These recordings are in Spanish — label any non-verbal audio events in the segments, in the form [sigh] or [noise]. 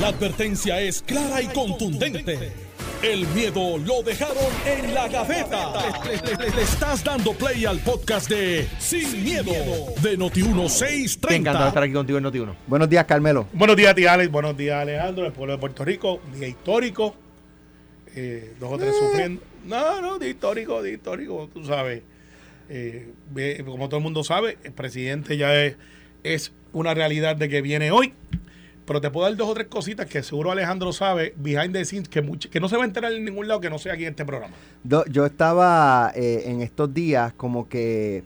La advertencia es clara y contundente. El miedo lo dejaron en la gaveta. Le, le estás dando play al podcast de Sin, miedo, de Noti1630. Me encanta estar aquí contigo en Noti1. Buenos días, Carmelo. Buenos días, tía Alex. Buenos días, Alejandro, el pueblo de Puerto Rico. Día histórico. Eh, dos o tres sufriendo. No, no, día histórico, día histórico, tú sabes. Eh, como todo el mundo sabe, el presidente ya es, es una realidad de que viene hoy. Pero te puedo dar dos o tres cositas que seguro Alejandro sabe, behind the scenes, que, much- que no se va a enterar en ningún lado que no sea aquí en este programa. Yo estaba eh, en estos días como que,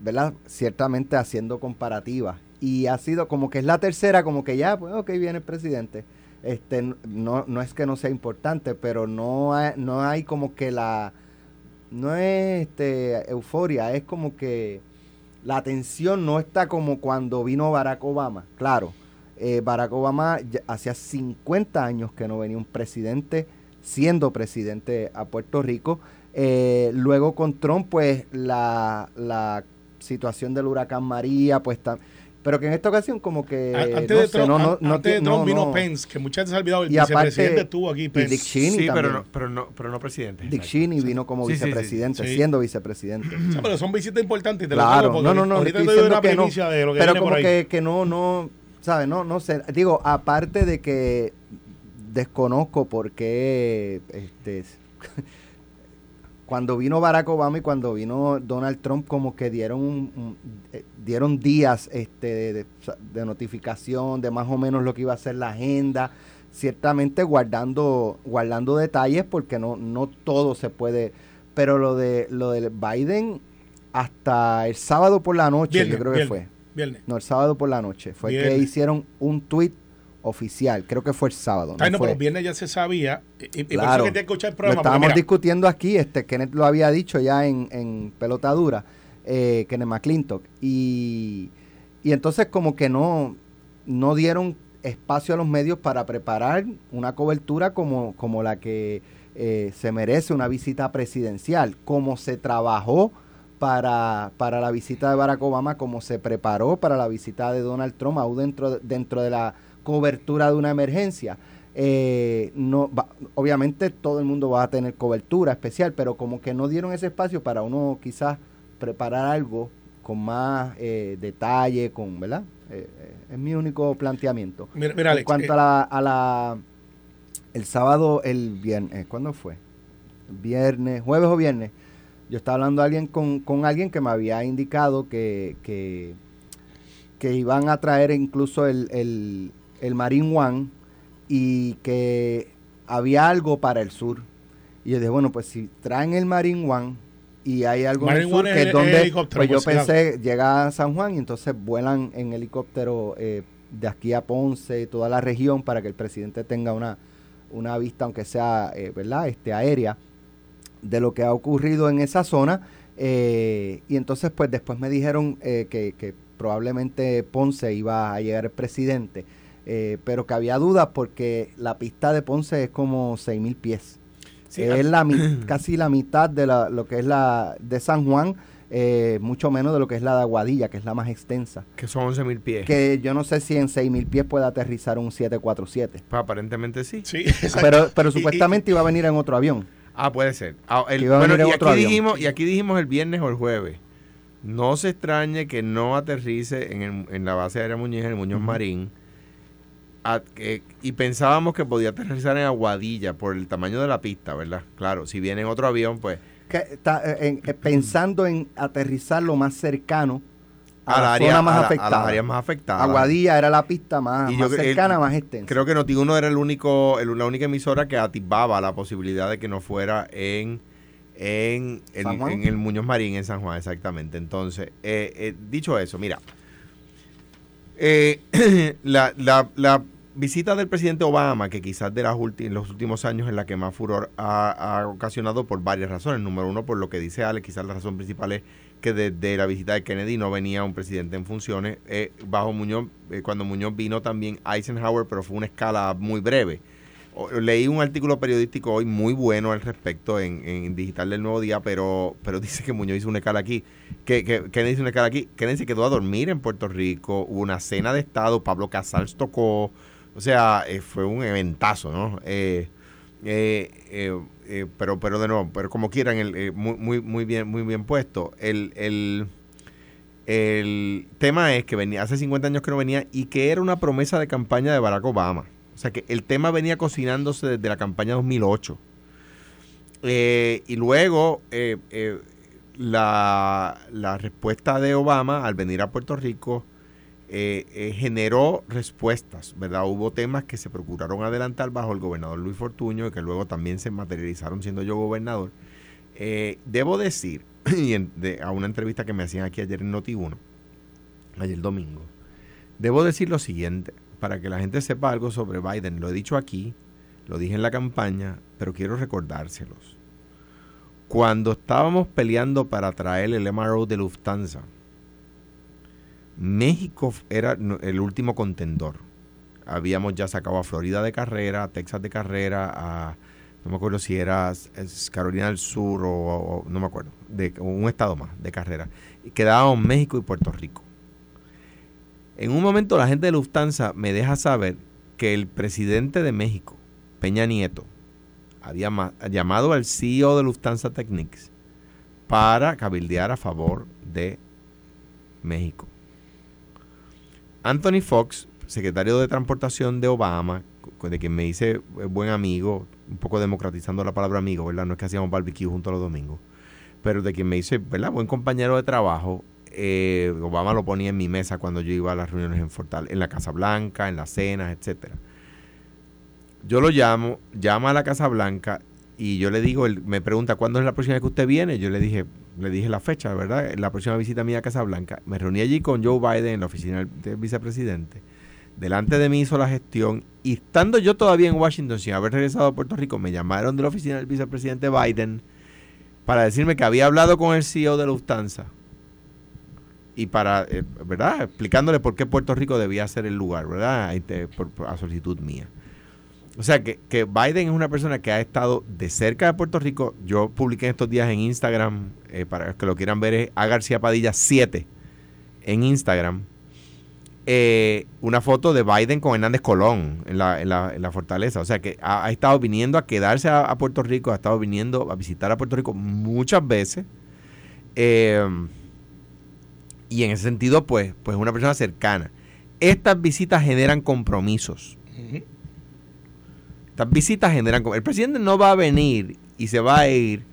¿verdad? Ciertamente haciendo comparativas. Y ha sido como que es la tercera, como que ya, pues, ok, viene el presidente. Este, no, no es que no sea importante, pero no hay, no hay como que la, no es este, euforia, es como que la atención no está como cuando vino Barack Obama. Claro, eh, Barack Obama ya- hacía 50 años que no venía un presidente siendo presidente a Puerto Rico. Eh, luego con Trump, pues la, la situación del huracán María, pues tam- pero que en esta ocasión como que A- antes no de sé, Trump, no, no, no antes de Trump no, vino no. Pence, que muchas veces se ha olvidado, el Y aparte, vicepresidente estuvo aquí, y Pence. Dick Cheney Sí, pero también. no, pero no, pero no presidente. Dick. Cheney vino como Sí, sí, sí, vicepresidente, sí. siendo vicepresidente. Pero son visitas importantes lo Claro, digo porque no, no, no, ahorita estoy te doy diciendo una que no. de lo que Pero viene como por ahí. que, que no, no, ¿sabes? No, no sé. Digo, aparte de que desconozco por qué, este, [laughs] cuando vino Barack Obama y cuando vino Donald Trump, como que dieron, un- un- eh, dieron días este, de, notificación de más o menos lo que iba a ser la agenda. Ciertamente guardando, guardando detalles porque no, no todo se puede. Pero lo de lo de Biden hasta el sábado por la noche, Viernes, yo creo que viernes, fue. Viernes. No, el sábado por la noche. Fue que hicieron un tweet oficial. Creo que fue el sábado. Ay, no no, fue- pero viernes ya se sabía. Y, Claro. que el programa. estábamos mira, discutiendo aquí, este Kenneth lo había dicho ya en, en pelotadura, eh, Kenneth McClintock. Y, y entonces como que no, no dieron espacio a los medios para preparar una cobertura como, como la que eh, se merece una visita presidencial, como se trabajó para, para la visita de Barack Obama, como se preparó para la visita de Donald Trump, aún dentro, dentro de la cobertura de una emergencia. Eh, no va- obviamente todo el mundo va a tener cobertura especial, pero como que no dieron ese espacio para uno quizás preparar algo con más eh, detalle, con, ¿verdad? Eh, eh, es mi único planteamiento. mira, mira, en Alex, cuanto eh, a la, a la el sábado, el viernes, ¿cuándo fue? Viernes, jueves o viernes. Yo estaba hablando a alguien con, con alguien que me había indicado que, que, que iban a traer incluso el, el, el Marine One y que había algo para el sur. Y yo dije, bueno, pues si traen el Marine One y hay algo en el sur, que es donde, el pues yo pensé, llega a San Juan y entonces vuelan en helicóptero eh, de aquí a Ponce y toda la región para que el presidente tenga una, una vista, aunque sea, eh, ¿verdad?, este, aérea de lo que ha ocurrido en esa zona. eh, y entonces, pues después me dijeron eh, que, que probablemente Ponce iba a llegar el presidente, eh, pero que había dudas porque la pista de Ponce es como 6.000 pies. Sí, es la, mi- [clears throat] casi la mitad de la, lo que es la de San Juan, eh, mucho menos de lo que es la de Aguadilla, que es la más extensa. Que son 11 mil pies. Que yo no sé si en 6.000 pies puede aterrizar un 747. Pues aparentemente sí. Sí, exacto. Pero, pero [laughs] Y- y- supuestamente iba a venir en otro avión. Ah, puede ser. Ah, el- bueno, y aquí, avión. dijimos, y aquí dijimos el viernes o el jueves. No se extrañe que no aterrice en, el- en la base aérea Muñiz, en el Muñoz Marín. a- y pensábamos que podía aterrizar en Aguadilla por el tamaño de la pista, ¿verdad? Claro, si viene en otro avión, pues Que está, eh, en- eh, pensando en aterrizar lo más cercano a la área, zona más a la- a afectada. las áreas más afectadas. Aguadilla era la pista más, yo cercana, el- más extensa. Creo que Noti1 era el único, el- la única emisora que atisbaba la posibilidad de que no fuera en, en, el, en el Muñoz Marín, en San Juan, exactamente. Entonces, eh, eh, dicho eso, mira, eh, [clears throat] la, la- la visita del presidente Obama, que quizás de las los últimos años es la que más furor ha, ha ocasionado por varias razones. Número uno, por lo que dice Alex, quizás la razón principal es que desde la visita de Kennedy no venía un presidente en funciones. Eh, bajo Muñoz, eh, cuando Muñoz vino también Eisenhower, pero fue una escala muy breve. Leí un artículo periodístico hoy muy bueno al respecto en, en Digital del Nuevo Día, pero, pero dice que Muñoz hizo una escala aquí. Que, que Kennedy hizo una escala aquí. Kennedy se quedó a dormir en Puerto Rico. Hubo una cena de Estado. Pablo Casals tocó. O sea, eh, fue un eventazo, ¿no? Eh, pero, pero de nuevo, pero como quieran, el, muy, muy, muy, bien, muy bien puesto. El, el, el tema es que venía, hace 50 años que no venía y que era una promesa de campaña de Barack Obama. O sea que el tema venía cocinándose desde la campaña 2008. y luego la, la, respuesta de Obama al venir a Puerto Rico eh, eh, generó respuestas, ¿verdad? Hubo temas que se procuraron adelantar bajo el gobernador Luis Fortuño y que luego también se materializaron siendo yo gobernador. Eh, debo decir, [clears throat] y a una entrevista que me hacían aquí ayer en Noti1, ayer domingo, debo decir lo siguiente, para que la gente sepa algo sobre Biden. Lo he dicho aquí, lo dije en la campaña, pero quiero recordárselos cuando estábamos peleando para traer el MRO de Lufthansa, México era el último contendor. Habíamos ya sacado a Florida de carrera, a Texas de carrera, a no me acuerdo si era Carolina del Sur o, no me acuerdo, de un estado más de carrera. Y quedábamos México y Puerto Rico. En un momento la gente de Lufthansa me deja saber que el presidente de México, Peña Nieto, había llamado al CEO de Lufthansa Technics para cabildear a favor de México. Anthony Fox, secretario de Transportación de Obama, de quien me hice buen amigo, un poco democratizando la palabra amigo, ¿verdad? No es que hacíamos barbecue juntos los domingos, pero de quien me hice, ¿verdad? Buen compañero de trabajo. Eh, Obama lo ponía en mi mesa cuando yo iba a las reuniones en Fortal, en la Casa Blanca, en las cenas, etcétera. Yo lo llamo, llama a la Casa Blanca y yo le digo, él me pregunta cuándo es la próxima vez que usted viene. Yo le dije, le dije la fecha, ¿verdad? La próxima visita mía a Casa Blanca. Me reuní allí con Joe Biden en la oficina del vicepresidente. Delante de mí hizo la gestión y estando yo todavía en Washington sin haber regresado a Puerto Rico, me llamaron de la oficina del vicepresidente Biden para decirme que había hablado con el CEO de Lufthansa y para, eh, ¿verdad? Explicándole por qué Puerto Rico debía ser el lugar, ¿verdad? a solicitud mía. O sea, que, Biden es una persona que ha estado de cerca de Puerto Rico. Yo publiqué estos días en Instagram, eh, para que lo quieran ver, es A García Padilla 7 en Instagram. Eh, una foto de Biden con Hernández Colón en la, en la, fortaleza. O sea, que ha, estado viniendo a quedarse a, Puerto Rico, ha estado viniendo a visitar a Puerto Rico muchas veces. Eh, y en ese sentido, pues, pues es una persona cercana. Estas visitas generan compromisos estas visitas generan... El presidente no va a venir y se va a ir.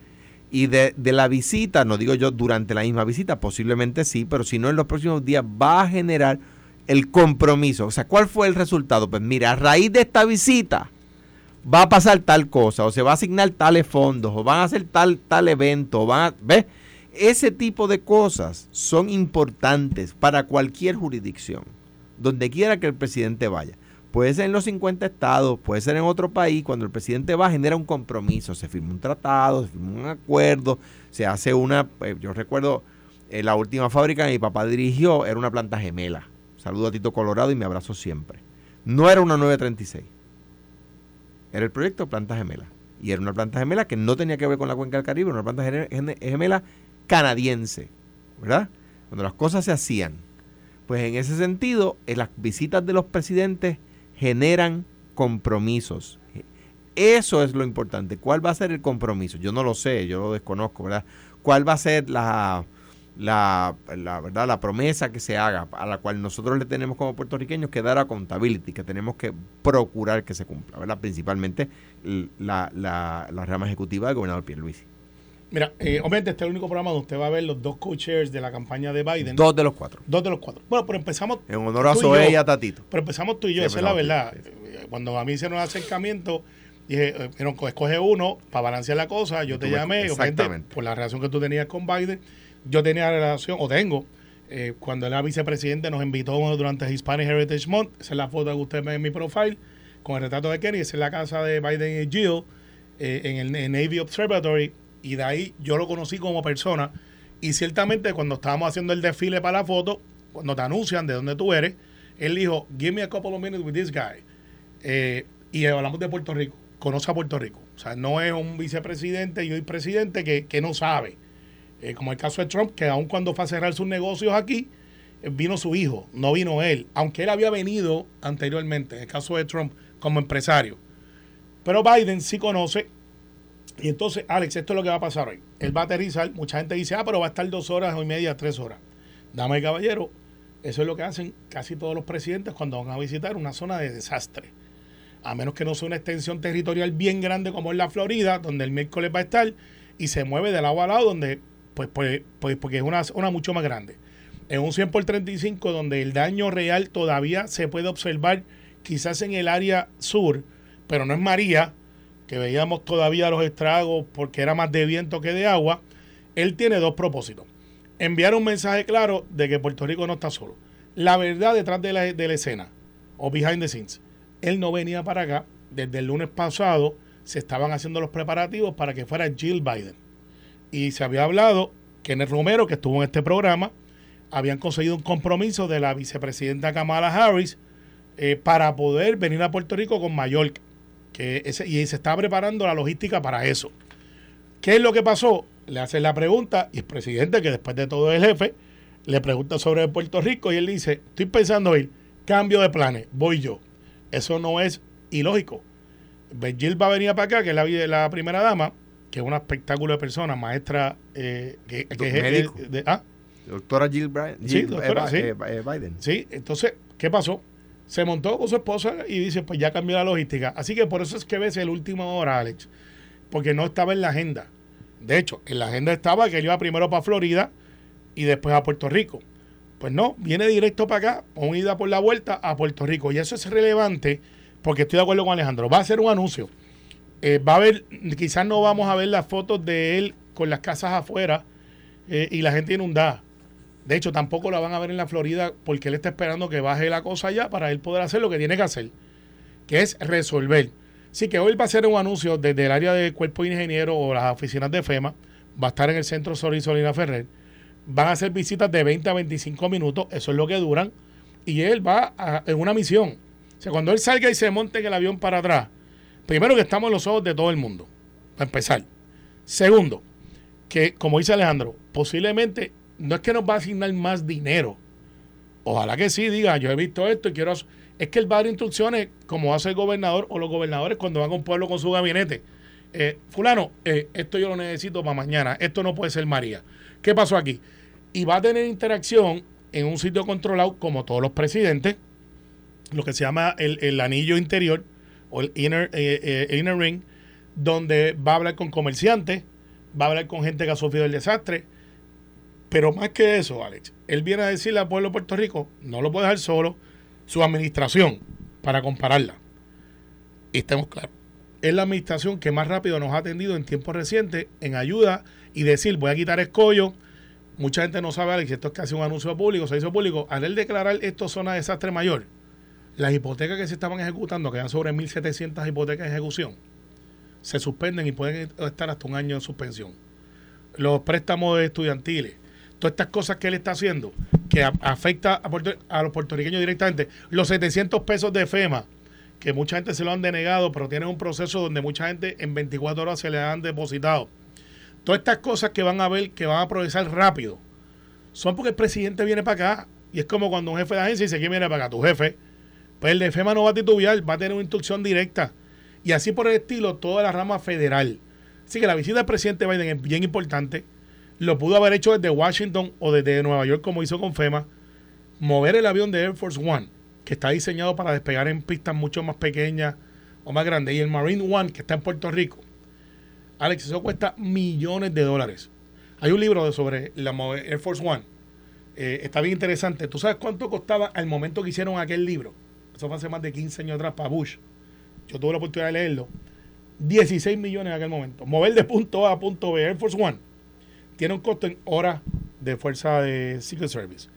Y de, la visita, no digo yo durante la misma visita, posiblemente sí, pero si no en los próximos días va a generar el compromiso. O sea, ¿cuál fue el resultado? Pues mira, a raíz de esta visita va a pasar tal cosa, o se va a asignar tales fondos, o van a hacer tal, tal evento, o van a, ¿ves? Ese tipo de cosas son importantes para cualquier jurisdicción, donde quiera que el presidente vaya. Puede ser en los 50 estados, puede ser en otro país. Cuando el presidente va, genera un compromiso. Se firma un tratado, se firma un acuerdo, se hace una. Eh, yo recuerdo eh, la última fábrica que mi papá dirigió, era una planta gemela. Saludo a Tito Colorado y me abrazo siempre. No era una 936. Era el proyecto Planta Gemela. Y era una planta gemela que no tenía que ver con la cuenca del Caribe, una planta gemela canadiense. ¿Verdad? Cuando las cosas se hacían. Pues en ese sentido, en las visitas de los presidentes generan compromisos. Eso es lo importante. ¿Cuál va a ser el compromiso? Yo no lo sé, yo lo desconozco, ¿verdad? ¿Cuál va a ser la, la, verdad, la promesa que se haga, a la cual nosotros le tenemos como puertorriqueños que dar a accountability, que tenemos que procurar que se cumpla, ¿verdad? Principalmente la, la, la rama ejecutiva del gobernador Pierluisi. Mira, eh, obviamente este es el único programa donde usted va a ver los dos co-chairs de la campaña de Biden. Dos de los cuatro. Dos de los cuatro. Bueno, pero empezamos. En honor a Zoe y, a Tatito. Pero empezamos tú y yo, esa es la verdad. Cuando a mí hicieron el acercamiento, dije, eh, escoge uno para balancear la cosa. Yo te llamé, exactamente. por la relación que tú tenías con Biden. Yo tenía la relación, o tengo, eh, cuando era vicepresidente, nos invitó durante Hispanic Heritage Month. Esa es la foto que usted ve en mi profile, con el retrato de Kenny. Esa es la casa de Biden y Jill en el Navy Observatory y de ahí yo lo conocí como persona. Y ciertamente cuando estábamos haciendo el desfile para la foto, cuando te anuncian de dónde tú eres, él dijo, give me a couple of minutes with this guy. Eh, y hablamos de Puerto Rico, conoce a Puerto Rico. O sea, no es un vicepresidente y un presidente que, no sabe. Eh, como el caso de Trump, que aun cuando fue a cerrar sus negocios aquí, vino su hijo, no vino él, aunque él había venido anteriormente, en el caso de Trump, como empresario. Pero Biden sí conoce. Y entonces, Alex, esto es lo que va a pasar hoy. Él va a aterrizar, mucha gente dice, ah, pero va a estar dos horas y media, tres horas. Dame caballero, eso es lo que hacen casi todos los presidentes cuando van a visitar una zona de desastre. A menos que no sea una extensión territorial bien grande como es la Florida, donde el miércoles va a estar, y se mueve de lado a lado, donde, pues, pues, pues porque es una zona mucho más grande. En un 100 por 35, donde el daño real todavía se puede observar quizás en el área sur, pero no es María, que veíamos todavía los estragos porque era más de viento que de agua, él tiene dos propósitos. Enviar un mensaje claro de que Puerto Rico no está solo. La verdad detrás de la, escena, o behind the scenes, él no venía para acá. Desde el lunes pasado se estaban haciendo los preparativos para que fuera Jill Biden. Y se había hablado, Kenneth Romero, que estuvo en este programa, habían conseguido un compromiso de la vicepresidenta Kamala Harris eh, para poder venir a Puerto Rico con Mallorca. Que ese, y se está preparando la logística para eso. ¿Qué es lo que pasó? Le hacen la pregunta y el presidente, que después de todo es el jefe, le pregunta sobre Puerto Rico y él dice, estoy pensando ir, cambio de planes, voy yo. Eso no es ilógico. Jill va a venir para acá, que es la, la primera dama, que es un espectáculo de personas, maestra eh, que, es de, ¿ah? Doctora Jill, sí, doctora, eh, eh, Biden. Sí, entonces, ¿qué pasó? Se montó con su esposa y dice, pues ya cambió la logística. Así que por eso es que ves el último hora, Alex, porque no estaba en la agenda. De hecho, en la agenda estaba que él iba primero para Florida y después a Puerto Rico. Pues no, viene directo para acá, con ida por la vuelta a Puerto Rico. Y eso es relevante porque estoy de acuerdo con Alejandro. Va a ser un anuncio. Eh, va a haber, quizás no vamos a ver las fotos de él con las casas afuera eh, y la gente inundada. De hecho, tampoco la van a ver en la Florida porque él está esperando que baje la cosa allá para él poder hacer lo que tiene que hacer, que es resolver. Así que hoy va a ser un anuncio desde el área de cuerpo de ingeniero o las oficinas de FEMA. Va a estar en el centro Sol Solina Ferrer. Van a hacer visitas de 20 a 25 minutos, eso es lo que duran. Y él va en una misión. O sea, cuando él salga y se monte en el avión para atrás, primero que estamos en los ojos de todo el mundo, para empezar. Segundo, que como dice Alejandro, posiblemente no es que nos va a asignar más dinero. Ojalá que sí, diga, yo he visto esto y quiero... Es que él va a dar instrucciones como hace el gobernador o los gobernadores cuando van a un pueblo con su gabinete. Eh, fulano, eh, esto yo lo necesito para mañana, esto no puede ser María. ¿Qué pasó aquí? Y va a tener interacción en un sitio controlado como todos los presidentes, lo que se llama el, anillo interior o el inner, eh, inner ring, donde va a hablar con comerciantes, va a hablar con gente que ha sufrido el desastre, pero más que eso, Alex, él viene a decirle al pueblo de Puerto Rico, no lo puede dejar solo, su administración, para compararla. Y estemos claros, es la administración que más rápido nos ha atendido en tiempos recientes en ayuda y decir, voy a quitar escollo. Mucha gente no sabe, Alex, esto es casi un anuncio público, se hizo público. Al él declarar esto zona de desastre mayor, las hipotecas que se estaban ejecutando, que eran sobre 1.700 hipotecas de ejecución, se suspenden y pueden estar hasta un año en suspensión. Los préstamos estudiantiles, todas estas cosas que él está haciendo, que afecta a, los puertorriqueños directamente, los 700 pesos de FEMA, que mucha gente se lo han denegado, pero tienen un proceso donde mucha gente en 24 horas se le han depositado. Todas estas cosas que van a ver, que van a progresar rápido, son porque el presidente viene para acá. Y es como cuando un jefe de agencia dice, ¿quién viene para acá? Tu jefe. Pues el de FEMA no va a titubear, va a tener una instrucción directa. Y así por el estilo, toda la rama federal. Así que la visita del presidente Biden es bien importante lo pudo haber hecho desde Washington o desde Nueva York como hizo con FEMA. Mover el avión de Air Force One, que está diseñado para despegar en pistas mucho más pequeñas o más grandes, y el Marine One, que está en Puerto Rico. Alex, eso cuesta millones de dólares. Hay un libro sobre la Air Force One. Eh, está bien interesante. ¿Tú sabes cuánto costaba al momento que hicieron aquel libro? Eso fue hace más de 15 años atrás para Bush. Yo tuve la oportunidad de leerlo. 16 millones en aquel momento. Mover de punto A a punto B Air Force One tiene un costo en horas de fuerza de Secret Service,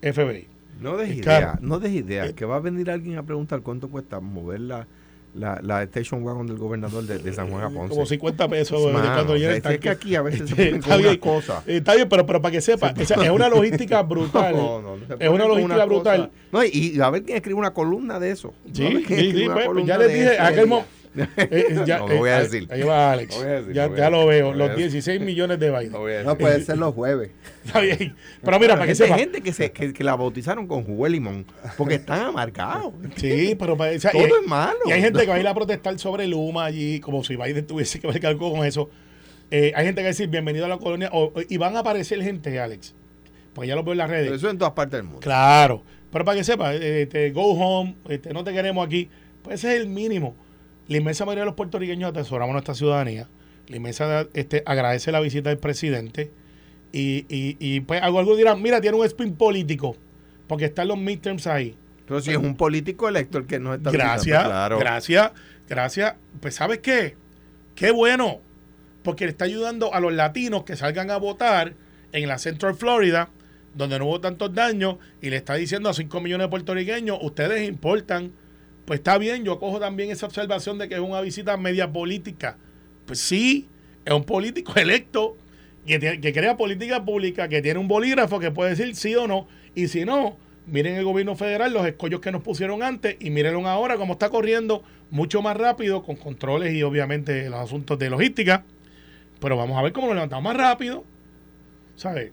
FBI. No des idea, no des idea, eh, que va a venir alguien a preguntar cuánto cuesta mover la, la, la station wagon del gobernador de, San Juan a [laughs] Ponce. Como 50 pesos cuando llega Es que aquí a veces se está bien, cosas. Está bien, pero, pero para que sepa, [laughs] es una logística brutal. No, no, no es una logística brutal. No, y, a ver quién escribe una columna de eso. Sí, sí, sí pues, ya les dije, aquel, Eh, ya, [laughs] No lo voy a eh, decir. Ahí va Alex. Lo decir, ya lo ya lo veo. lo Los decir. 16 millones de Biden. No puede ser los jueves. [laughs] Está bien. Pero mira, para que sepa. gente que, se, que, que la bautizaron con jugo de limón porque están amargados. Sí, pero para, o sea, Todo y, es malo. y hay gente que va a ir a protestar sobre Luma allí, como si Biden tuviese que ver algo con eso. Eh, hay gente que va a decir bienvenido a la colonia. o- y van a aparecer gente, Alex. Porque ya lo veo en las redes. Pero eso en todas partes del mundo. Claro. Pero para que sepa, eh, este, go home, este, no te queremos aquí. Pues ese es el mínimo. La inmensa mayoría de los puertorriqueños atesoramos nuestra ciudadanía. La inmensa este, agradece la visita del presidente. Y, y, y pues algunos dirán, mira, tiene un spin político. Porque están los midterms ahí. Pero si es un político electo el que no está Gracias, visitando, claro. gracias, gracias. Pues ¿sabes qué? Qué bueno. Porque le está ayudando a los latinos que salgan a votar en la Central Florida, donde no hubo tantos daños, y le está diciendo a 5 millones de puertorriqueños, ustedes importan. Pues está bien, yo cojo también esa observación de que es una visita media política. Pues sí, es un político [laughs] electo que, que crea política pública, que tiene un bolígrafo que puede decir sí o no. Y si no, miren el gobierno federal, los escollos que nos pusieron antes y mírenlo ahora cómo está corriendo mucho más rápido con controles y obviamente los asuntos de logística. Pero vamos a ver cómo lo levantamos más rápido. ¿Sabes?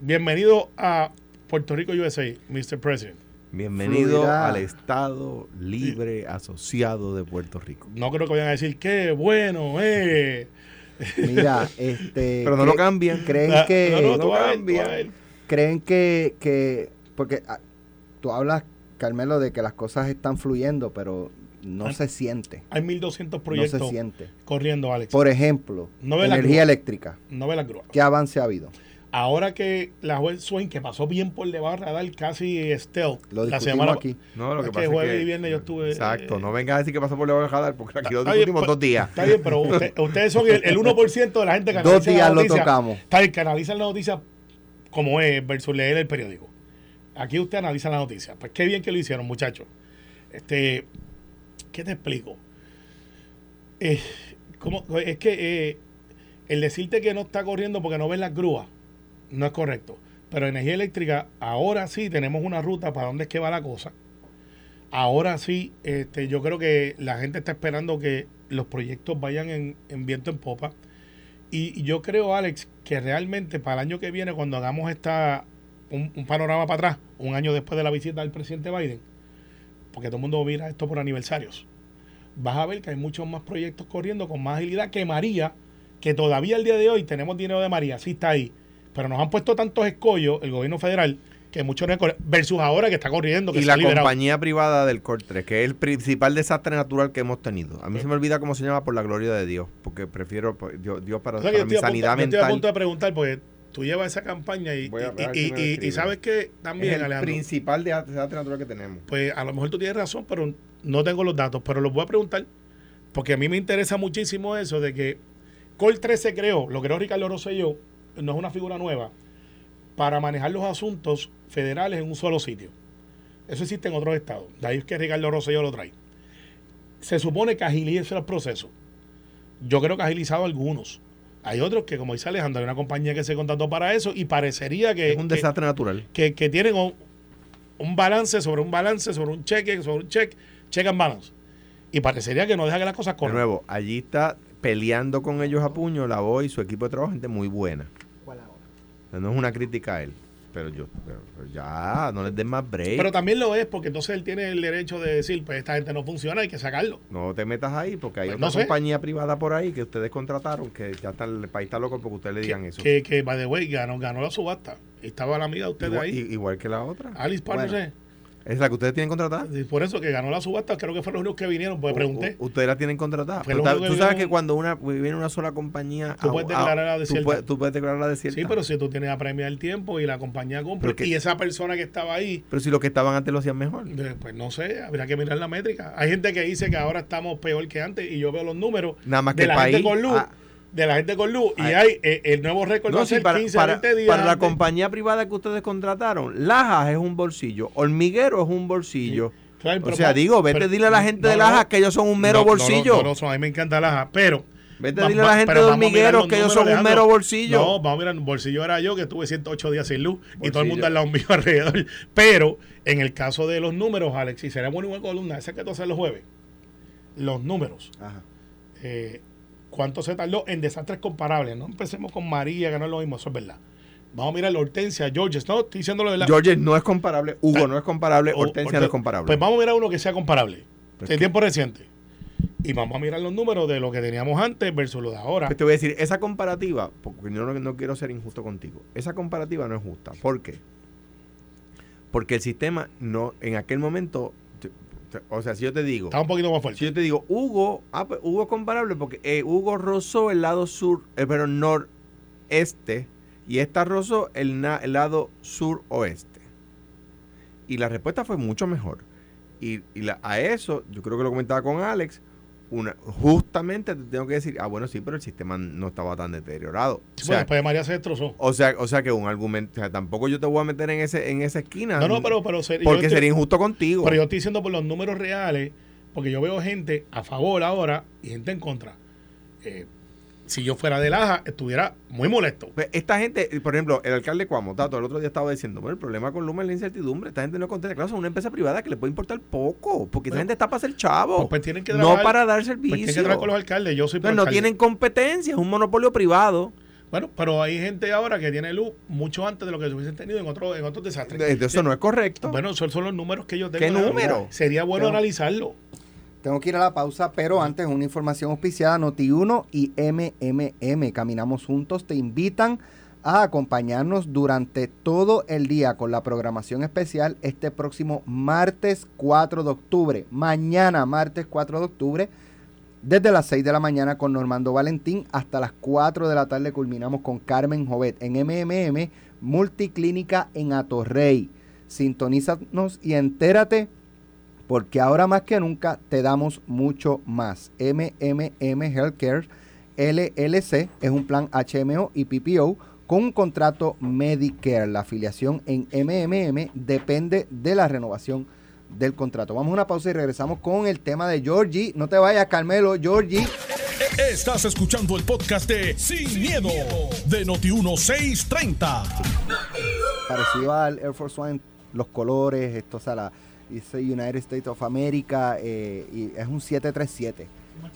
Bienvenido a Puerto Rico USA, Mr. President. Bienvenido Fluirá. al Estado Libre Asociado de Puerto Rico. No creo que vayan a decir qué bueno, eh. [laughs] Mira, [laughs] este. Pero no lo cambian. ¿Creen Ah, que.? no, no, no a ver, a creen que, que porque ah, tú hablas, Carmelo, de que las cosas están fluyendo, pero no se siente. Hay 1.200 No se proyectos siente. corriendo, Alex. Por ejemplo, No ve la energía grúa. eléctrica. no ve la grúa. ¿Qué avance ha habido? Ahora que la juez Swain, que pasó bien por debajo del radar, casi stealth, Lo la discutimos semana aquí. No, lo Es que que pasa jueves es que, y viernes yo estuve, Exacto, eh, no venga a decir que pasó por debajo del radar porque aquí lo bien, discutimos pues, dos días. Está bien, pero [laughs] usted- ustedes son el, el 1% de la gente que Dos analiza la días lo tocamos. Está bien, que analizan la noticia como es versus leer el periódico. Aquí usted analiza la noticia. Pues qué bien que lo hicieron, muchachos. Este, ¿qué te explico? Eh, ¿cómo? Es que eh, el decirte que no está corriendo porque no ves las grúas no es correcto. Pero energía eléctrica, ahora sí tenemos una ruta para dónde es que va la cosa. Ahora sí, este, yo creo que la gente está esperando que los proyectos vayan en, en viento en popa. Y, yo creo, Alex, que realmente para el año que viene, cuando hagamos esta un, un panorama para atrás, un año después de la visita del presidente Biden, porque todo el mundo mira esto por aniversarios, vas a ver que hay muchos más proyectos corriendo con más agilidad que María, que todavía el día de hoy tenemos dinero de María, sí está ahí, pero nos han puesto tantos escollos el gobierno federal que muchos no versus ahora que está corriendo, que Y se la liberado. compañía privada del Cortre, que es el principal desastre natural que hemos tenido. A mí se me olvida cómo se llama por la gloria de Dios, porque prefiero pues, Dios, Dios para, O sea, que para yo mi punto- sanidad yo estoy a punto mental. de preguntar, porque tú llevas esa campaña y, y- y- sabes que Es también, el Alejandro, principal de- desastre natural que tenemos. pues a lo mejor tú tienes razón, pero no tengo los datos, pero los voy a preguntar, porque a mí me interesa muchísimo eso de que Col 3 se creó, lo creó Ricardo Rosselló, no es una figura nueva, para manejar los asuntos federales en un solo sitio. Eso existe en otros estados, de ahí es que Ricardo Rosselló lo trae. Se supone que agiliza el proceso. Yo creo que ha agilizado algunos. Hay otros que, como dice Alejandro, hay una compañía que se contrató para eso y parecería que, es un que- desastre natural. que, que tienen un, un balance sobre un balance, sobre un cheque, sobre un cheque, check and balance. Y parecería que no deja que las cosas De corran. nuevo, allí está peleando con ellos a puño la voz y su equipo de trabajo, gente muy buena. No es una crítica a él, pero yo, pero- pero ya, no les den más break. Pero también lo es porque entonces él tiene el derecho de decir, pues esta gente no funciona, hay que sacarlo. no te metas ahí porque hay Pues otra no sé. compañía privada por ahí que ustedes contrataron que ya está, el país está loco porque ustedes le digan Que, eso. que, que, by the way, ganó, ganó la subasta. Estaba la amiga de ustedes igual, ahí, igual que la otra. Alice Partners. Bueno. ¿Es la que ustedes tienen contratada? Por eso que ganó la subasta, creo que fueron los únicos que vinieron, pues pregunté. U- ustedes la tienen contratada. Pero tú sabes que cuando una viene una sola compañía, Tú puedes declararla tú desierta. puedes, tú puedes declararla desierta. Sí, pero si tú tienes a premiar el tiempo y la compañía compra, que- y esa persona que estaba ahí, Pero si los que estaban antes lo hacían mejor. Pues no sé, habría que mirar la métrica. Hay gente que dice que ahora estamos peor que antes y yo veo los números Nada más que el la país. gente con luz, ah, de la gente con luz y Ay. hay eh, el nuevo récord va no, sí, para, 15 para- 20 días. para la compañía privada que ustedes contrataron, Lajas es un bolsillo, Hormiguero es un bolsillo. O sea, digo, vete pero- a dile a la gente de Lajas que ellos son un mero no, no, bolsillo. No, no, no, a mí me encanta Laja, pero Vete a dile a la gente de Hormigueros que ellos son un mero bolsillo. No, vamos a mirar, bolsillo era yo que estuve 108 días sin luz y todo el mundo al lado mío [laughs] alrededor. Pero en el caso de los números, Alex, y será buena una columna, esa que tú haces los jueves. los números. Ajá. Eh, ¿Cuánto se tardó en desastres comparables? No empecemos con María, que no es lo mismo, eso es verdad. Vamos a mirar la Hortensia, Georges, no, estoy diciéndolo de la... George no es comparable, Hugo no es comparable, o- Hortensia no es comparable. Pues vamos a mirar uno que sea comparable, Pues en que- tiempo reciente. Y vamos a mirar los números de lo que teníamos antes versus lo de ahora. Pues te voy a decir, esa comparativa, porque yo no, no quiero ser injusto contigo, esa comparativa no es justa. ¿Por qué? Porque el sistema no, en aquel momento, o sea, si yo te digo, Está un poquito más si fuerte. yo te digo, Hugo, ah, pues Hugo es comparable porque eh, Hugo rozó el lado sur, eh, pero noreste, y esta rozó el, na- el lado suroeste. Y la respuesta fue mucho mejor. Y, y la- a eso, yo creo que lo comentaba con Alex, una, justamente te tengo que decir, ah, bueno, sí, pero el sistema no estaba tan deteriorado. O Sí, sea, después de María se destrozó. o sea, o sea que un argumento, o sea, tampoco yo te voy a meter en ese en esa esquina. No, no, pero, pero, ser- porque estoy- sería injusto contigo. pero yo estoy diciendo por los números reales, porque yo veo gente a favor ahora y gente en contra. Eh, si yo fuera de Laja, estuviera muy molesto. Pues, Esta gente, por ejemplo, el alcalde Cuamo, Tato, el otro día estaba diciendo, bueno, el problema con Luma es la incertidumbre. Esta gente no contesta. Claro, son una empresa privada que le puede importar poco, porque esta gente está para ser chavo, Pues, pues tienen que no para dar pues servicio. tienen que trabajar con los alcaldes. Yo soy Entonces, no tienen competencia, es un monopolio privado. Bueno, pero hay gente ahora que tiene luz mucho antes de lo que se hubiesen tenido en, otro, en otros desastres. De- de Eso no es correcto. Bueno, esos son los números que yo tengo. ¿Qué número? Sería bueno Pero- analizarlo. Tengo que ir a la pausa, pero antes una información auspiciada, Noti1 y MMM, Caminamos Juntos, te invitan a acompañarnos durante todo el día con la programación especial este próximo martes 4 de octubre. Mañana, martes 4 de octubre, desde las 6 de la mañana con Normando Valentín hasta las 4 de la tarde culminamos con Carmen Jovet en MMM, Multiclínica en Atorrey. Sintonízanos y entérate porque ahora más que nunca te damos mucho más. MMM Healthcare LLC es un plan HMO y PPO con un contrato Medicare. La afiliación en MMM depende de la renovación del contrato. Vamos a una pausa y regresamos con el tema de Georgie. No te vayas, Carmelo, Georgie. Estás escuchando el podcast de Sin, miedo, de Noti1630. Parecido al Air Force One, los colores, esto, o sea, la, dice United States of America, eh, y es un 737.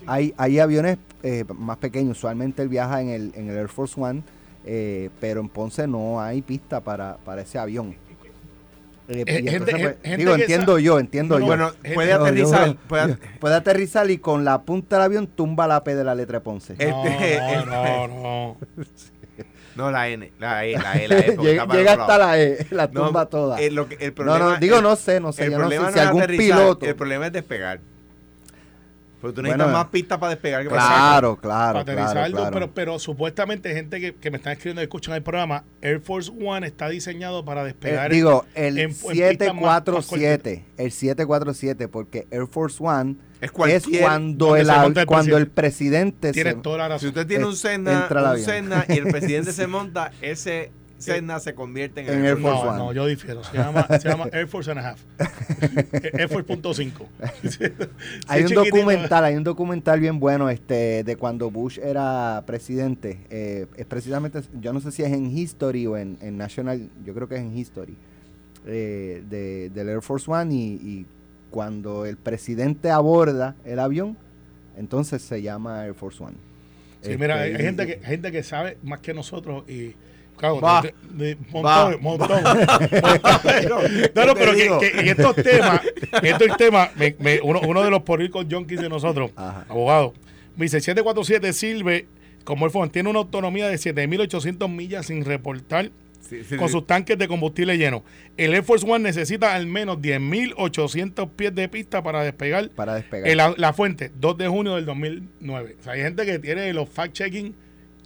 Hay, hay aviones eh, más pequeños, usualmente él viaja en el, en el Air Force One, eh, pero en Ponce no hay pista para, para ese avión. Eh, Eh, gente- entonces, pues, gente digo, entiendo yo, entiendo No, yo. bueno, gente- puede aterrizar. yo- puede- [laughs] puede aterrizar y con la punta del avión tumba la P de la letra Ponce. Eh, No, Este- no, no. [laughs] no, la N, la E, la E, la E. [laughs] llega llega hasta la E, la No, tumba toda. eh, lo que- el no, problema- no, digo, el- no sé, no sé, el yo no sé problema si es algún aterrizar, piloto. El problema es despegar. Porque tú Bueno, necesitas más pistas para despegar que para Claro, claro, para claro, aterrizarlo, claro. Pero, pero supuestamente gente que, que me están escribiendo y escuchan el programa, Air Force One está diseñado para Eh, despegar. digo, el en- en pistas más- más 747, el 747, porque Air Force One Es cuando, el, cuando el presidente. Tienes se, toda la Si razón. usted tiene un Es- Cessna, un. Cessna y el [laughs] presidente se monta, ese Cessna se convierte en, En el Air Force no, One. no, yo difiero. Se llama, se llama Air Force and a Half. [laughs] Air Force punto cinco. [laughs] hay un documental, hay un documental bien bueno este de cuando Bush era presidente. eh, es precisamente, yo no sé si es en History o en, en National, yo creo que es en History, eh, de, del Air Force One y, y cuando el presidente aborda el avión, entonces se llama Air Force One. Sí, mira, hay, Este, hay gente que, gente que sabe más que nosotros y. Claro, de- de- montón, montón. [laughs] no, no, pero que, digo. que en estos temas, en estos temas, me- me- uno, uno de los porricos junkies de nosotros, Ajá. abogado, me dice: 747 sirve como el fondo, tiene una autonomía de 7.800 millas sin reportar Sí, sí, con sí. sus tanques de combustible llenos. El Air Force One necesita al menos 10.800 pies de pista para despegar. para despegar. Eh, la, fuente, 2 de junio del 2009. O sea, hay gente que tiene los fact-checking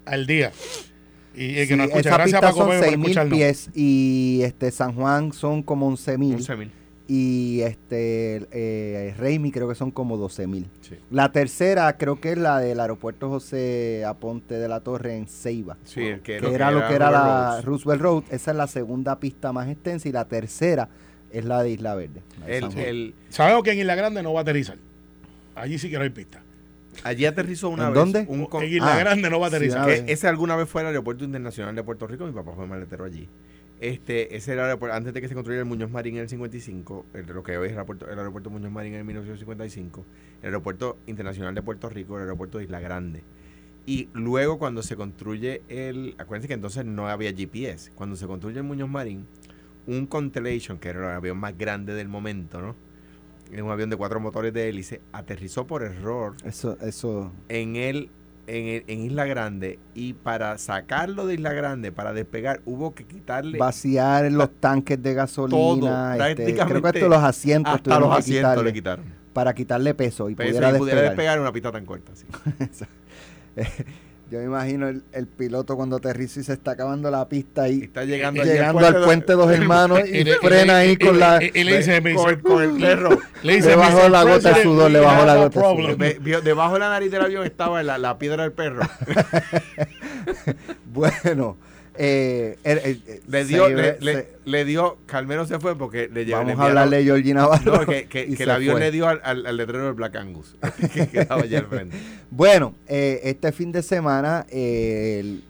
al día. Y, y que Sí, nos escucha. Gracias, Paco son Pepe, por 6.000 escucharnos. pies y este San Juan son como 11.000 11.000. y este eh, Raimi creo que son como 12.000. Sí. La tercera creo que es la del aeropuerto José Aponte de la Torre en Ceiba. Sí, el que, que, era lo que era la. Roosevelt Road. Esa es la segunda pista más extensa y la tercera es la de Isla Verde. de El- el- Sabemos que en Isla Grande no va a aterrizar. Allí sí que no hay pista. allí aterrizó una ¿En vez dónde? un con- en Isla Ah, Grande no va a sí, aterrizar. vez. ese alguna vez fue al aeropuerto internacional de Puerto Rico, mi papá fue maletero allí. Este, ese era el aeropuerto, antes de que se construyera el Muñoz Marín en el 55, el, lo que hoy es el aeropuerto, el aeropuerto Muñoz Marín en el 1955, el aeropuerto internacional de Puerto Rico, el aeropuerto de Isla Grande. Y luego cuando se construye el, acuérdense que entonces no había GPS, cuando se construye el Muñoz Marín, un Constellation, que era el avión más grande del momento, ¿no? Es un avión de cuatro motores de hélice, aterrizó por error Eso, eso. en el en, el- en Isla Grande y para sacarlo de Isla Grande, para despegar, hubo que quitarle Vaciar los tanques de todo, gasolina. este, prácticamente creo que hasta los asientos hasta los asientos quitarle, le quitaron. para quitarle peso y Pero pudiera despegar. despegar en una pista tan corta. sí. [laughs] Yo me imagino el, el piloto cuando aterriza y se está acabando la pista y Está llegando, llegando al puente dos [laughs] hermanos y, Y le- frena y- ahí y- con y- la... y- y le dice, me con, dice, con el perro. le dice, Le bajó "Mr. la gota de sudor, le bajó la gota de sudor. problem". Ve- vio- debajo de la nariz del avión estaba la, la piedra del perro. [laughs] Bueno, eh, eh, Le dio, se- le, se- le, le dio, Carmelo se fue porque le llevó. vamos le a hablarle de Georgina Navarro. No, que, que, que el avión fue. le dio al, al, al letrero del Black Angus, [laughs] que [laughs] quedaba allá al frente. Bueno, eh, este fin de semana eh, el-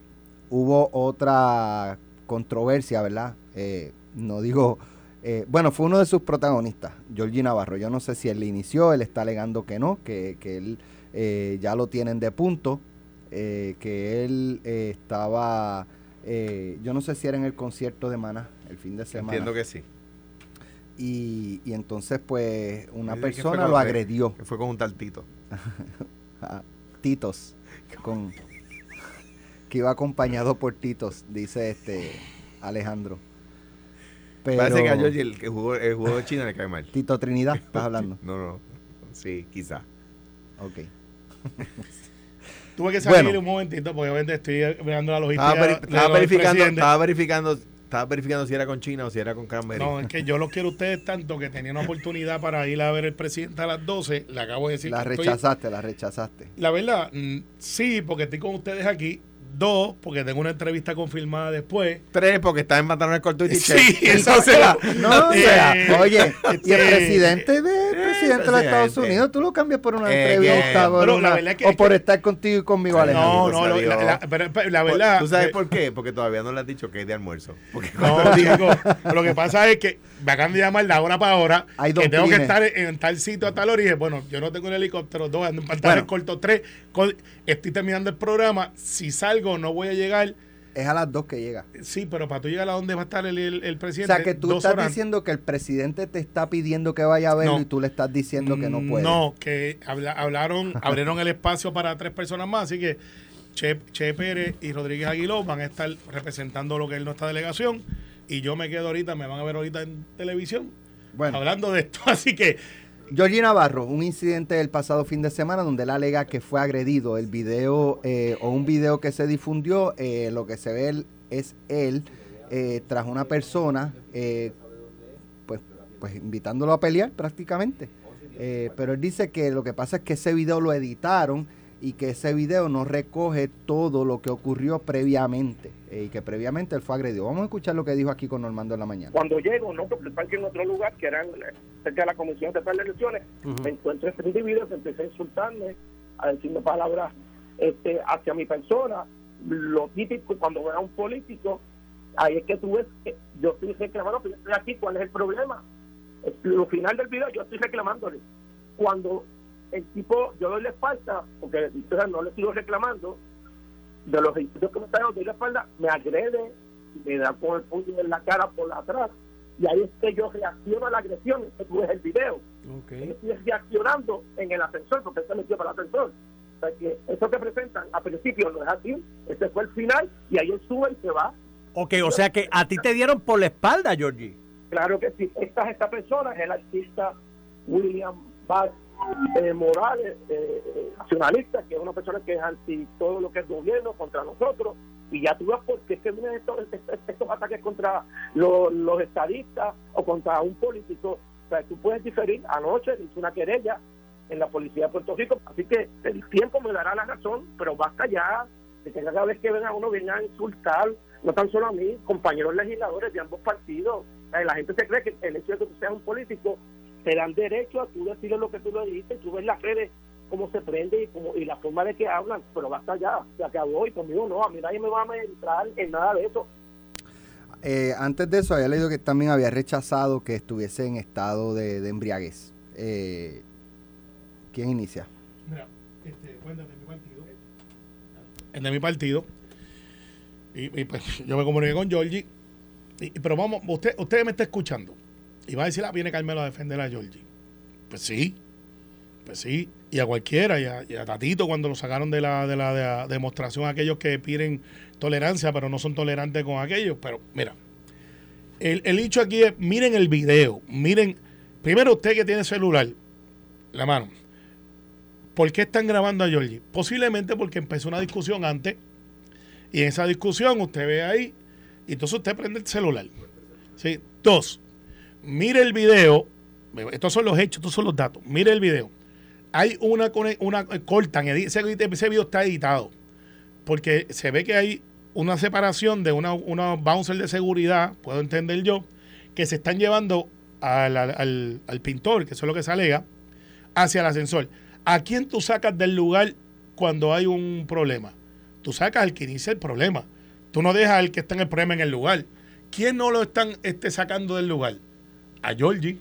hubo otra controversia, ¿verdad? Eh, no digo, bueno, fue uno de sus protagonistas, Georgie Navarro. Yo no sé si él le inició, él está alegando que no, que, que él ya lo tienen de punto, que él estaba, eh, yo no sé si era en el concierto de Maná el fin de semana. Entiendo que sí. Y, y entonces, pues, una persona lo agredió. Que fue con un tal Tito. a [laughs] Titos con que iba acompañado por Titos, dice este Alejandro. Pero Parece que a Georgie el que jugó, el jugador de China le cae mal. Tito Trinidad, estás hablando. [laughs] No, no. Sí, quizá. Ok. [laughs] Tuve que salir Bueno. un momentito porque obviamente estoy mirando la logística. Estaba, veri- verificando, estaba verificando, estaba verificando si era con China o si era con Cranberry. No, es que yo los quiero a ustedes [laughs] tanto que tenía una oportunidad para ir a ver el presidente a las 12. Le acabo de decir La que estoy- rechazaste, la rechazaste. La verdad, mm, sí, porque estoy con ustedes aquí. Dos, porque tengo una entrevista confirmada después. Tres, porque está en pantalones cortos y Sí, t-shirt. [laughs] Entonces, la- No, o Eh, sea, oye, y el [laughs] presidente de presidente de los Estados. Unidos, tú lo cambias por una Eh, entrevista por Pero la una- verdad es que- o por estar contigo y conmigo, Alejandro. No, no, la, la- pero, pero la verdad. ¿Tú sabes por qué? Porque todavía no le has dicho que es de almuerzo. Porque No, [laughs] digo, lo que pasa es que me acaban de llamar de hora para hora Hay que tengo que estar en, en tal sitio a tal hora y dije, bueno, yo no tengo el helicóptero, dos, ando en pantalones Bueno. cortos, tres, estoy terminando el programa, si salgo no voy a llegar, Es a las dos que llega. sí, pero para tú llegar a donde va a estar el, el- el O presidente, sea, que tú estás horas- diciendo que el presidente te está pidiendo que vaya a verlo No. y tú le estás diciendo que no puede. No, que habla- hablaron, [laughs] abrieron el espacio para tres personas más, así que Che, Che Pérez y Rodríguez Aguiló van a estar representando lo que es nuestra delegación y yo me quedo ahorita, me van a ver ahorita en televisión Bueno, hablando de esto, [laughs] así que Georgie Navarro, un incidente del pasado fin de semana donde él alega que fue agredido. El video eh, o un video que se difundió, eh, lo que se ve es él eh, tras una persona, eh, pues, pues invitándolo a pelear prácticamente. Pero él dice que lo que pasa es que ese video lo editaron y que ese video no recoge todo lo que ocurrió previamente eh, y que previamente él fue agredido. Vamos a escuchar lo que dijo aquí con Normando en la mañana. Cuando llego, no, porque aquí en otro lugar, que eran cerca de la Comisión de Elecciones, me encuentro este individuo que empecé a insultarme, a decirme palabras este, hacia mi persona. Lo típico cuando veo a un político, ahí es que tú ves que yo estoy reclamando que yo estoy aquí, ¿cuál es el problema? Lo final del video yo estoy reclamándole. Cuando el tipo, yo doy la espalda, porque o sea, no le sigo reclamando, de los edificios que me están dando, doy la espalda, me agrede, me da con el puño en la cara por atrás, y ahí es que yo reacciono a la agresión, que tú ves el video. Yo estoy reaccionando en el ascensor, porque se metió para el ascensor. O sea que eso que presentan a principio no es así, ese fue el final, y ahí él sube y se va. Ok, o sea que a ti te dieron por la espalda, Georgie. Claro que sí. Esta esta persona es el artista William Bass eh, Morales, eh, eh, nacionalista, que es una persona que es anti todo lo que es gobierno contra nosotros. Y ya tú ves por qué es que vienen estos, estos, estos ataques contra los, estadistas o contra un político. O tú puedes diferir. Anoche hice una querella en la policía de Puerto Rico. Así que el tiempo me dará la razón, pero basta ya de que cada vez que ven a uno vengan a insultar, no tan solo a mí, compañeros legisladores de ambos partidos. La gente se cree que el hecho de que tú seas un político te dan derecho a tú decirle lo que tú le dijiste, tú ves las redes cómo se prende y, cómo, y la forma de que hablan, pero basta ya, se acabó y conmigo no, a mí nadie me va a entrar en nada de eso. Eh, antes de eso, había leído que también había rechazado que estuviese en estado de, de embriaguez. Eh, ¿Quién inicia? Mira, este, cuéntate de mi partido. El de mi partido. Y, y, pues yo me comuniqué con Georgie. Y- pero vamos, usted, usted me está escuchando. Y va a decir, ah, viene Carmelo a defender a Georgie. Pues sí. Pues sí. Y a cualquiera, y a, Tatito cuando lo sacaron de la, de la, de la demostración, aquellos que piden tolerancia, pero no son tolerantes con aquellos. Pero mira, el, el hecho aquí es, miren el video, miren, primero usted que tiene celular, la mano, ¿por qué están grabando a Georgie? Posiblemente porque empezó una discusión antes, y en esa discusión usted ve ahí, y entonces usted prende el celular. ¿Sí? Dos, mire el video, estos son los hechos, estos son los datos, mire el video. Hay una, una cortan, ese, ese video está editado, porque se ve que hay una separación de una, una bouncer de seguridad, puedo entender yo, que se están llevando al- al pintor, que eso es lo que se alega, hacia el ascensor. ¿A quién tú sacas del lugar cuando hay un problema? Tú sacas al que inicia el problema. Tú no dejas al que está en el problema en el lugar. ¿Quién no lo están este, sacando del lugar? A Georgie.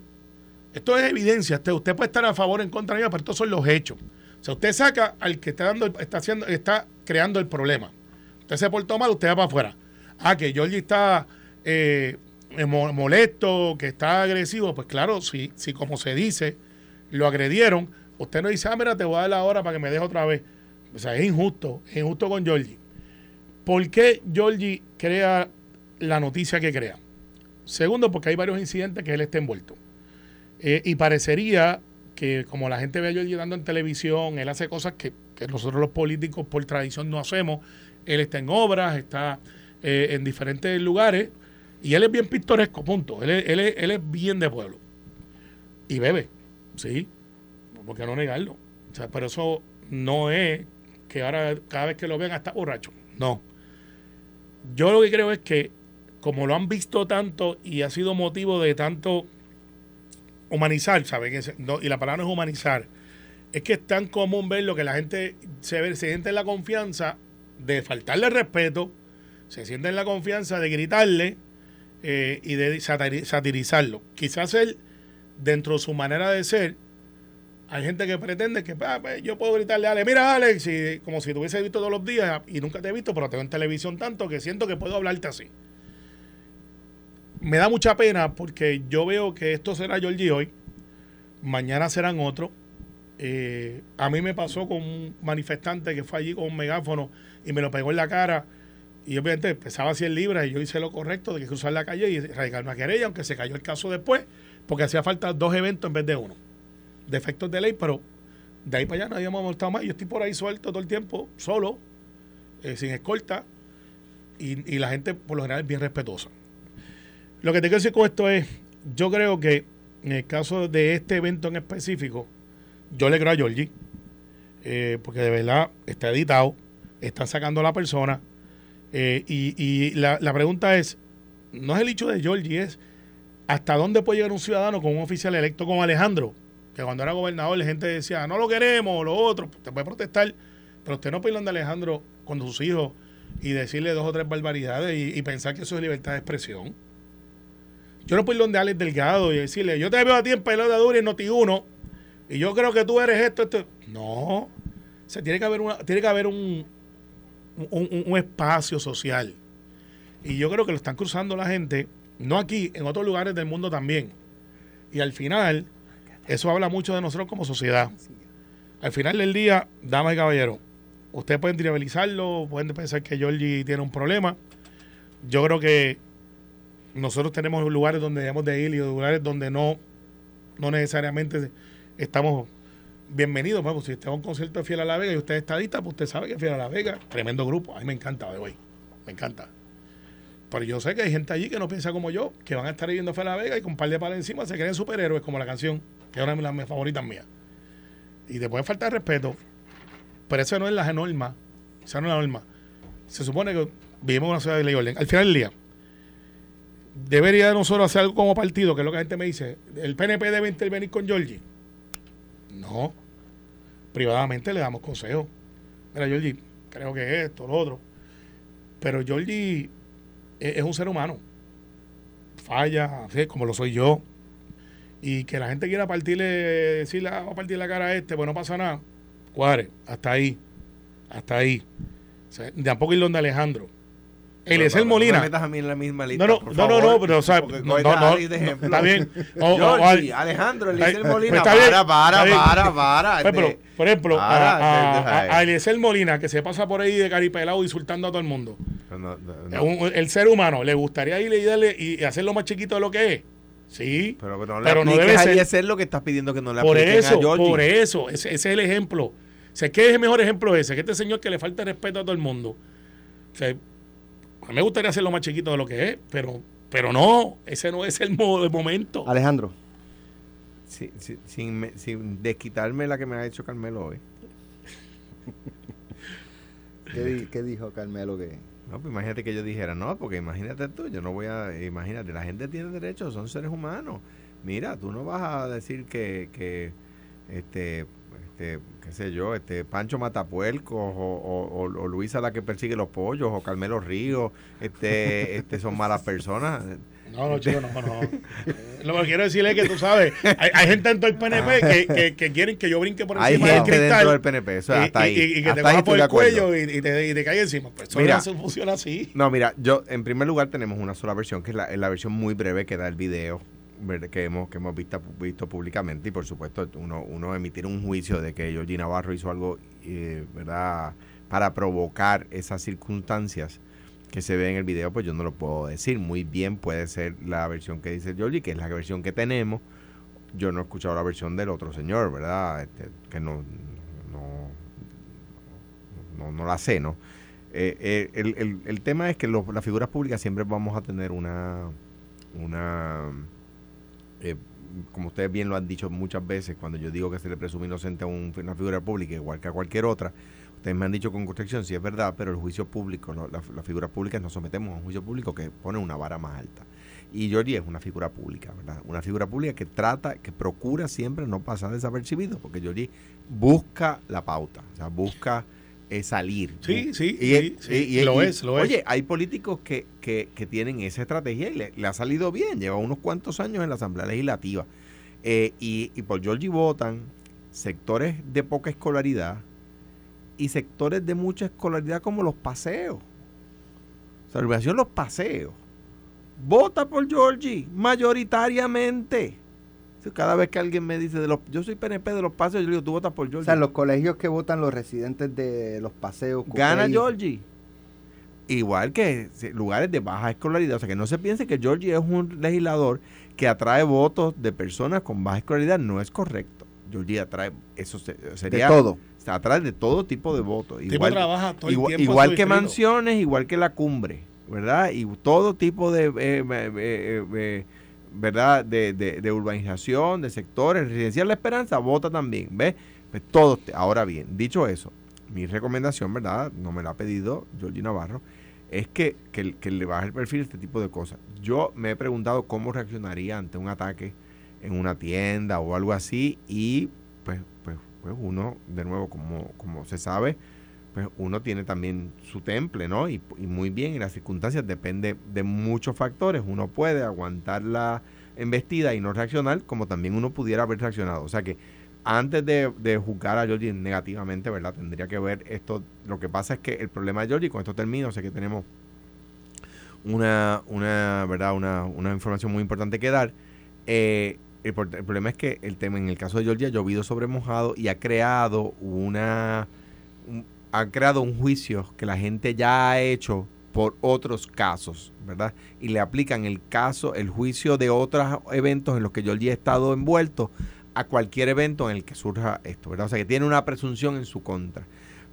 Esto es evidencia. Usted, puede estar a favor o en contra de ella, pero estos son los hechos. O sea, usted saca al que está dando, está haciendo, está creando el problema. Usted se portó mal, usted va para afuera. Ah, que Georgie está eh, eh, mo- molesto, que está agresivo. Pues claro, si, si como se dice, lo agredieron, usted no dice, ah, mira, te voy a dar la hora para que me deje otra vez. O sea, es injusto, es injusto con Georgie. ¿Por qué Georgie crea la noticia que crea? Segundo, porque hay varios incidentes que él está envuelto. Eh, y parecería que como la gente ve a Georgie dando en televisión, él hace cosas que, nosotros los políticos por tradición no hacemos. Él está en obras, está eh, en diferentes lugares y él es bien pintoresco, punto. Él es, él él es bien de pueblo. Y bebe, sí, ¿por qué no negarlo? O sea, pero eso no es que ahora cada vez que lo vean está borracho. No. Yo lo que creo es que como lo han visto tanto y ha sido motivo de tanto humanizar, no, y la palabra no es humanizar. Es que es tan común ver lo que la gente se, ve- se siente en la confianza de faltarle respeto, se siente en la confianza de gritarle eh, y de satiri- satirizarlo. Quizás él, dentro de su manera de ser, hay gente que pretende que "Ah, pues, yo puedo gritarle a Alex, mira Alex, y, como si te hubiese visto todos los días y nunca te he visto, pero te veo en televisión tanto que siento que puedo hablarte así. Me da mucha pena porque yo veo que esto será Georgie hoy, mañana serán otros. Eh, a mí me pasó con un manifestante que fue allí con un megáfono y me lo pegó en la cara. Y obviamente pesaba 100 libras y yo hice lo correcto de que cruzar la calle y radicar una querella, aunque se cayó el caso después, porque hacía falta dos eventos en vez de uno. Defectos de ley, pero de ahí para allá nadie me ha molestado más. Yo estoy por ahí suelto todo el tiempo, solo, eh, sin escolta, y, y la gente por lo general es bien respetuosa. Lo que te quiero decir con esto es, yo creo que en el caso de este evento en específico, yo le creo a Georgie, eh, porque de verdad está editado, están sacando a la persona, eh, y, y la, la pregunta es, no es el hecho de Georgie, es hasta dónde puede llegar un ciudadano con un oficial electo como Alejandro, que cuando era gobernador la gente decía, no lo queremos, lo otro, te puede protestar, pero usted no puede ir donde Alejandro con sus hijos y decirle dos o tres barbaridades y, y pensar que eso es libertad de expresión. Yo no puedo ir donde Alex Delgado y decirle, yo te veo a ti en pelota dura y en Noti1 y yo creo que tú eres esto, esto. No. O sea, tiene que haber, una, tiene que haber un, un, un- un espacio social. Y yo creo que lo están cruzando la gente, no aquí, en otros lugares del mundo también. Y al final, eso habla mucho de nosotros como sociedad. Al final del día, damas y caballeros, ustedes pueden trivializarlo, pueden pensar que Georgie tiene un problema. Yo creo que nosotros tenemos lugares donde debemos de ir y lugares donde no, no necesariamente estamos bienvenidos. Vamos, si usted va a un concierto de Fiel a la Vega y usted es estadista, pues usted sabe que Fiel a la Vega, tremendo grupo. A mí me encanta de hoy. Me encanta. Pero yo sé que hay gente allí que no piensa como yo, que van a estar viendo Fiel a la Vega y con un par de palos encima se creen superhéroes como la canción, que es una de las favoritas mías. Y te puede faltar respeto, pero eso no es la norma. Esa no es la norma. Se supone que vivimos en una ciudad de ley orden. Al final del día, debería de nosotros hacer algo como partido, que es lo que la gente me dice. ¿El PNP debe intervenir con Georgie? No. Privadamente le damos consejo. Mira, Georgie, creo que es esto, lo otro. Pero Georgie es, un ser humano. falla, como lo soy yo, y que la gente quiera partirle, decirle, ah, vamos a partir la cara a este, pues no pasa nada. Cuadre, hasta ahí, hasta ahí. O sea, tampoco ir donde Alejandro. Eliezer Molina. No me metas a mí en la misma lista. No, no, por no, no, favor, no, pero, o sea, no, no, no, está bien. O- Georgie, Alejandro, Ay, Eliezer pues Molina, bien, para, para, para, para. Pues, pero, este, por ejemplo, para, a, a, deja a- Eliezer Molina, que se pasa por ahí de caripelado insultando a todo el mundo. un- el ser humano, ¿le gustaría ir y darle y hacerlo más chiquito de lo que es? Sí. Pero no le Pero no debe ser- Eliezer lo que estás pidiendo que no le Por eso, a por eso, ese, ese es el ejemplo. O sea, ¿qué es el mejor ejemplo ese? Que este señor que le falta respeto a todo el mundo. O sea, a mí me gustaría hacerlo más chiquito de lo que es, pero, pero no, ese no es el, mo- el momento. Alejandro, Sí, sí, sin, me- sin desquitarme la que me ha hecho Carmelo hoy. [laughs] ¿qué, qué dijo Carmelo que No, pues imagínate que yo dijera, no, porque imagínate tú, yo no voy a, imagínate, la gente tiene derechos, son seres humanos. Mira, tú no vas a decir que, que este, este, qué sé yo, este Pancho Matapuercos o, o, o- o Luisa la que persigue los pollos o Carmelo Ríos, este, [laughs] este son malas personas. No, no, chico, no, no. Eh, Lo que quiero decir es que tú sabes, hay, hay gente dentro del PNP que, que, que quieren que yo brinque por Hay encima del gente cristal. dentro del PNP, eso y, hasta y- ahí. y- y que te coja por el cuello y, y te, y te caiga encima. Pues eso Mira. no se funciona así. No, mira, yo en primer lugar tenemos una sola versión, que es la, es la versión muy breve que da el video. Que hemos, que hemos visto, visto públicamente y por supuesto uno, uno emitir un juicio de que Georgie Navarro hizo algo eh, verdad para provocar esas circunstancias que se ve en el video, pues yo no lo puedo decir. Muy bien puede ser la versión que dice Georgie, que es la versión que tenemos. Yo no he escuchado la versión del otro señor, ¿verdad? Este, que no, no, no, no la sé, ¿no? Eh, eh, el, el- el tema es que los- las figuras públicas siempre vamos a tener una, una eh, como ustedes bien lo han dicho muchas veces, cuando yo digo que se le presume inocente a un- una figura pública, igual que a cualquier otra, ustedes me han dicho con construcción, sí es verdad, pero el juicio público, ¿no? las, las figuras públicas nos sometemos a un juicio público que pone una vara más alta. Y Georgie es una figura pública, ¿verdad? Una figura pública que trata, que procura siempre no pasar desapercibido, porque Georgie busca la pauta, o sea, busca eh, salir. Sí, sí, Y- sí, sí, y- y- lo es, lo es. Oye, hay políticos que, que, que tienen esa estrategia y le, le ha salido bien. Lleva unos cuantos años en la Asamblea Legislativa. Eh, y, y por Georgie votan sectores de poca escolaridad y sectores de mucha escolaridad como los paseos. O sea, la Los Paseos. Vota por Georgie mayoritariamente. O Cada vez que alguien me dice de los, yo soy PNP de los paseos, yo le digo, tú votas por O Georgie. sea, los colegios que votan los residentes de los paseos. Gana Georgie. Igual que lugares de baja escolaridad. O sea, que no se piense que Georgie es un legislador que atrae votos de personas con baja escolaridad. No es correcto. Georgie atrae, eso se- De sería... todo. se atrae de todo tipo de votos. Igual, trabaja todo el igual, tiempo igual que distrito. mansiones, igual que la cumbre, ¿verdad? Y todo tipo de... eh, eh, eh, eh, ¿verdad? De, de, de urbanización, de sectores, residencial La Esperanza, vota también, ¿ves? Pues ahora bien, dicho eso, mi recomendación, ¿verdad? No me la ha pedido Georgie Navarro, es que, que, que le baje el perfil este tipo de cosas. Yo me he preguntado cómo reaccionaría ante un ataque en una tienda o algo así y pues, pues, pues uno, de nuevo, como, como se sabe, pues uno tiene también su temple, ¿no? Y, y muy bien, en las circunstancias depende de muchos factores. Uno puede aguantar la embestida y no reaccionar, como también uno pudiera haber reaccionado. O sea que antes de, de juzgar a Georgie negativamente, ¿verdad? Tendría que ver esto. Lo que pasa es que el problema de Georgie, con esto termino, sé que tenemos una, una ¿verdad? Una, una información muy importante que dar. Eh, el, problema es que el tema, en el caso de Georgia, ha llovido sobre mojado y ha creado una un- ha creado un juicio que la gente ya ha hecho por otros casos, ¿verdad? Y le aplican el caso, el juicio de otros eventos en los que Georgie ha estado envuelto a cualquier evento en el que surja esto, ¿verdad? O sea que tiene una presunción en su contra.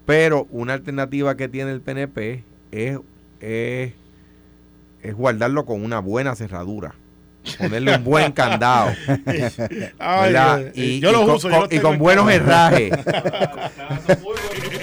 Pero una alternativa que tiene el PNP es, es, es guardarlo con una buena cerradura. Ponerle un buen candado. [laughs] Yo y con, uso, yo con- y con en buenos herrajes. [laughs]